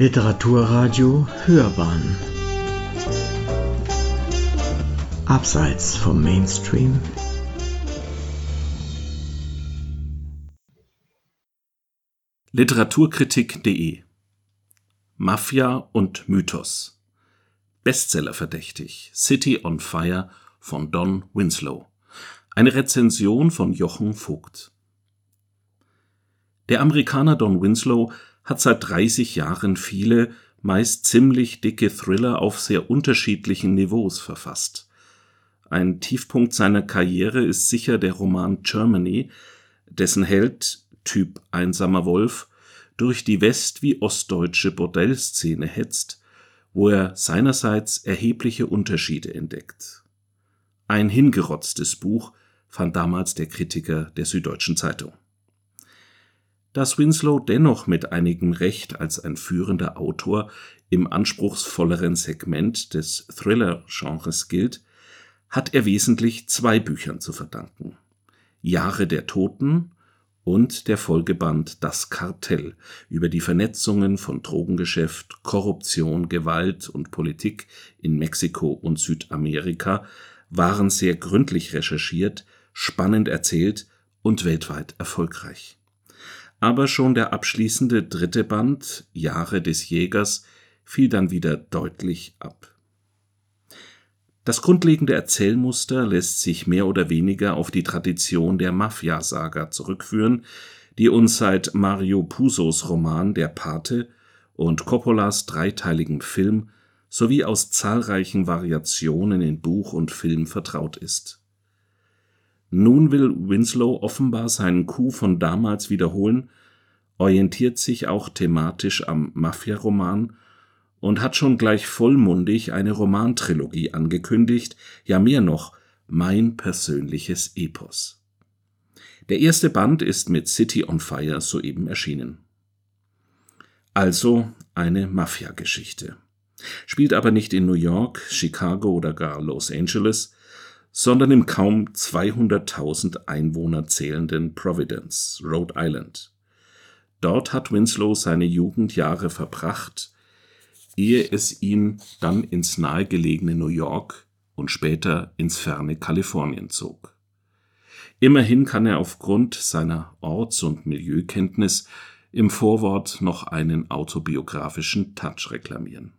Literaturradio Hörbahn. Abseits vom Mainstream. Literaturkritik.de Mafia und Mythos. Bestseller verdächtig. City on Fire von Don Winslow. Eine Rezension von Jochen Vogt. Der Amerikaner Don Winslow hat seit 30 Jahren viele, meist ziemlich dicke Thriller auf sehr unterschiedlichen Niveaus verfasst. Ein Tiefpunkt seiner Karriere ist sicher der Roman Germany, dessen Held, Typ einsamer Wolf, durch die west wie ostdeutsche Bordellszene hetzt, wo er seinerseits erhebliche Unterschiede entdeckt. Ein hingerotztes Buch, fand damals der Kritiker der Süddeutschen Zeitung dass Winslow dennoch mit einigem Recht als ein führender Autor im anspruchsvolleren Segment des Thriller-Genres gilt, hat er wesentlich zwei Büchern zu verdanken: Jahre der Toten und der Folgeband Das Kartell über die Vernetzungen von Drogengeschäft, Korruption, Gewalt und Politik in Mexiko und Südamerika waren sehr gründlich recherchiert, spannend erzählt und weltweit erfolgreich aber schon der abschließende dritte Band Jahre des Jägers fiel dann wieder deutlich ab. Das grundlegende Erzählmuster lässt sich mehr oder weniger auf die Tradition der Mafia-Saga zurückführen, die uns seit Mario Pusos Roman Der Pate und Coppolas dreiteiligem Film sowie aus zahlreichen Variationen in Buch und Film vertraut ist nun will Winslow offenbar seinen Coup von damals wiederholen, orientiert sich auch thematisch am Mafia-Roman und hat schon gleich vollmundig eine Romantrilogie angekündigt, ja mehr noch, mein persönliches Epos. Der erste Band ist mit City on Fire soeben erschienen. Also eine Mafia-Geschichte. Spielt aber nicht in New York, Chicago oder gar Los Angeles, sondern im kaum 200.000 Einwohner zählenden Providence, Rhode Island. Dort hat Winslow seine Jugendjahre verbracht, ehe es ihn dann ins nahegelegene New York und später ins ferne Kalifornien zog. Immerhin kann er aufgrund seiner Orts- und Milieukenntnis im Vorwort noch einen autobiografischen Touch reklamieren.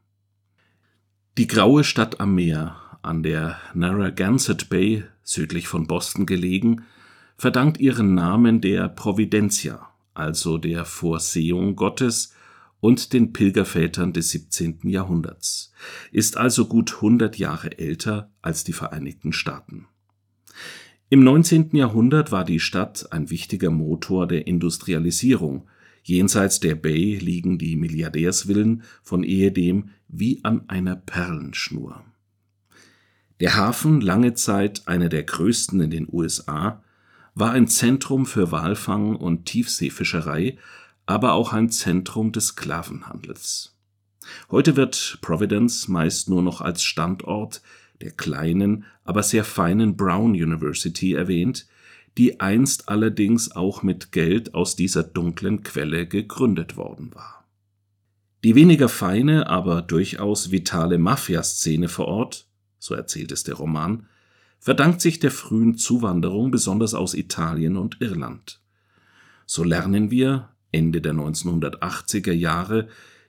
Die graue Stadt am Meer an der Narragansett Bay südlich von Boston gelegen, verdankt ihren Namen der Providentia, also der Vorsehung Gottes und den Pilgervätern des 17. Jahrhunderts, ist also gut 100 Jahre älter als die Vereinigten Staaten. Im 19. Jahrhundert war die Stadt ein wichtiger Motor der Industrialisierung. Jenseits der Bay liegen die Milliardärsvillen von ehedem wie an einer Perlenschnur. Der Hafen, lange Zeit einer der größten in den USA, war ein Zentrum für Walfang und Tiefseefischerei, aber auch ein Zentrum des Sklavenhandels. Heute wird Providence meist nur noch als Standort der kleinen, aber sehr feinen Brown University erwähnt, die einst allerdings auch mit Geld aus dieser dunklen Quelle gegründet worden war. Die weniger feine, aber durchaus vitale Mafiaszene vor Ort so erzählt es der Roman, verdankt sich der frühen Zuwanderung besonders aus Italien und Irland. So lernen wir Ende der 1980er Jahre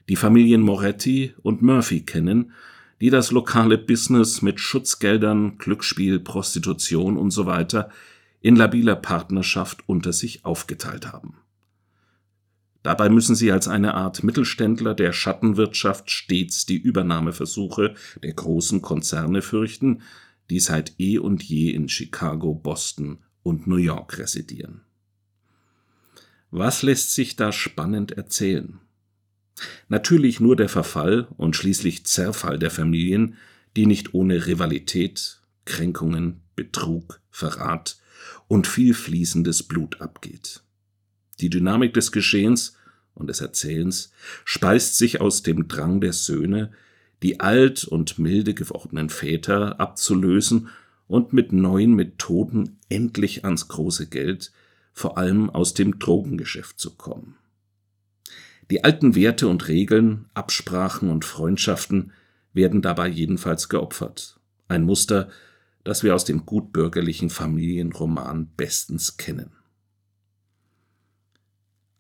die Familien Moretti und Murphy kennen, die das lokale Business mit Schutzgeldern, Glücksspiel, Prostitution usw. In labiler Partnerschaft unter sich aufgeteilt haben Dabei müssen sie als eine Art Mittelständler der Schattenwirtschaft stets die Übernahmeversuche der großen Konzerne fürchten, die seit eh und je in Chicago, Boston und New York residieren. Was lässt sich da spannend erzählen? Natürlich nur der Verfall und schließlich Zerfall der Familien, die nicht ohne Rivalität, Kränkungen, Betrug, Verrat und viel fließendes Blut abgeht. Die Dynamik des Geschehens und des Erzählens speist sich aus dem Drang der Söhne, die alt und milde gewordenen Väter abzulösen und mit neuen Methoden endlich ans große Geld, vor allem aus dem Drogengeschäft zu kommen. Die alten Werte und Regeln, Absprachen und Freundschaften werden dabei jedenfalls geopfert. Ein Muster, das wir aus dem gutbürgerlichen Familienroman bestens kennen.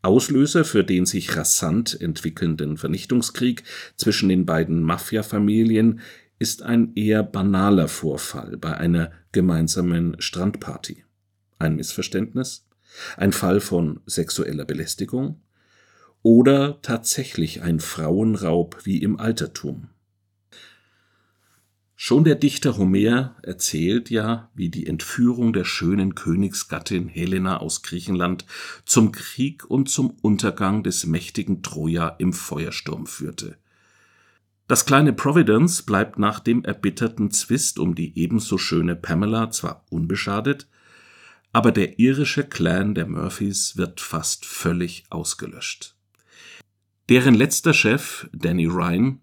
Auslöser für den sich rasant entwickelnden Vernichtungskrieg zwischen den beiden Mafia-Familien ist ein eher banaler Vorfall bei einer gemeinsamen Strandparty. Ein Missverständnis? Ein Fall von sexueller Belästigung? Oder tatsächlich ein Frauenraub wie im Altertum? Schon der Dichter Homer erzählt ja, wie die Entführung der schönen Königsgattin Helena aus Griechenland zum Krieg und zum Untergang des mächtigen Troja im Feuersturm führte. Das kleine Providence bleibt nach dem erbitterten Zwist um die ebenso schöne Pamela zwar unbeschadet, aber der irische Clan der Murphys wird fast völlig ausgelöscht. Deren letzter Chef, Danny Ryan,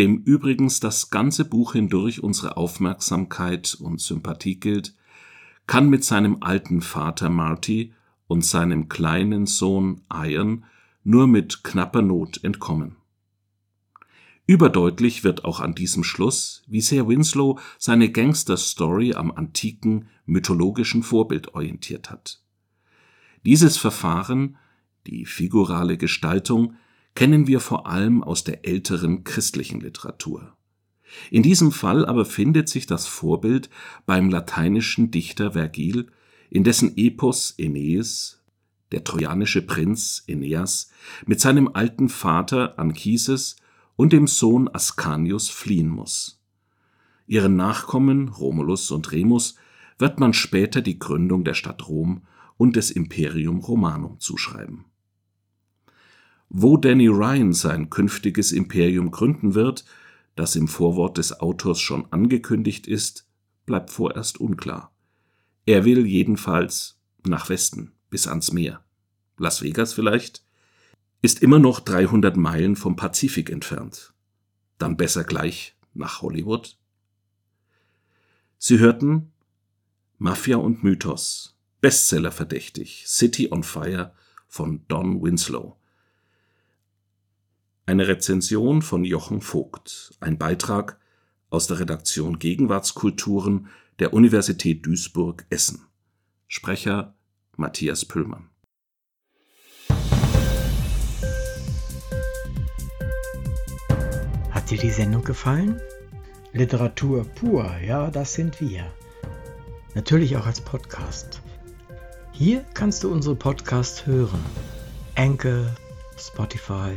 dem übrigens das ganze Buch hindurch unsere Aufmerksamkeit und Sympathie gilt, kann mit seinem alten Vater Marty und seinem kleinen Sohn Ian nur mit knapper Not entkommen. Überdeutlich wird auch an diesem Schluss, wie sehr Winslow seine Gangster-Story am antiken mythologischen Vorbild orientiert hat. Dieses Verfahren, die figurale Gestaltung, kennen wir vor allem aus der älteren christlichen Literatur. In diesem Fall aber findet sich das Vorbild beim lateinischen Dichter Vergil, in dessen Epos Aeneas, der trojanische Prinz Aeneas, mit seinem alten Vater Anchises und dem Sohn Ascanius fliehen muss. Ihren Nachkommen Romulus und Remus wird man später die Gründung der Stadt Rom und des Imperium Romanum zuschreiben wo Danny Ryan sein künftiges Imperium gründen wird, das im Vorwort des Autors schon angekündigt ist, bleibt vorerst unklar. Er will jedenfalls nach Westen, bis ans Meer. Las Vegas vielleicht? Ist immer noch 300 Meilen vom Pazifik entfernt. Dann besser gleich nach Hollywood? Sie hörten Mafia und Mythos, Bestseller verdächtig, City on Fire von Don Winslow. Eine Rezension von Jochen Vogt, ein Beitrag aus der Redaktion Gegenwartskulturen der Universität Duisburg-Essen. Sprecher Matthias Püllmann. Hat dir die Sendung gefallen? Literatur pur, ja, das sind wir. Natürlich auch als Podcast. Hier kannst du unsere Podcasts hören. Anchor, Spotify,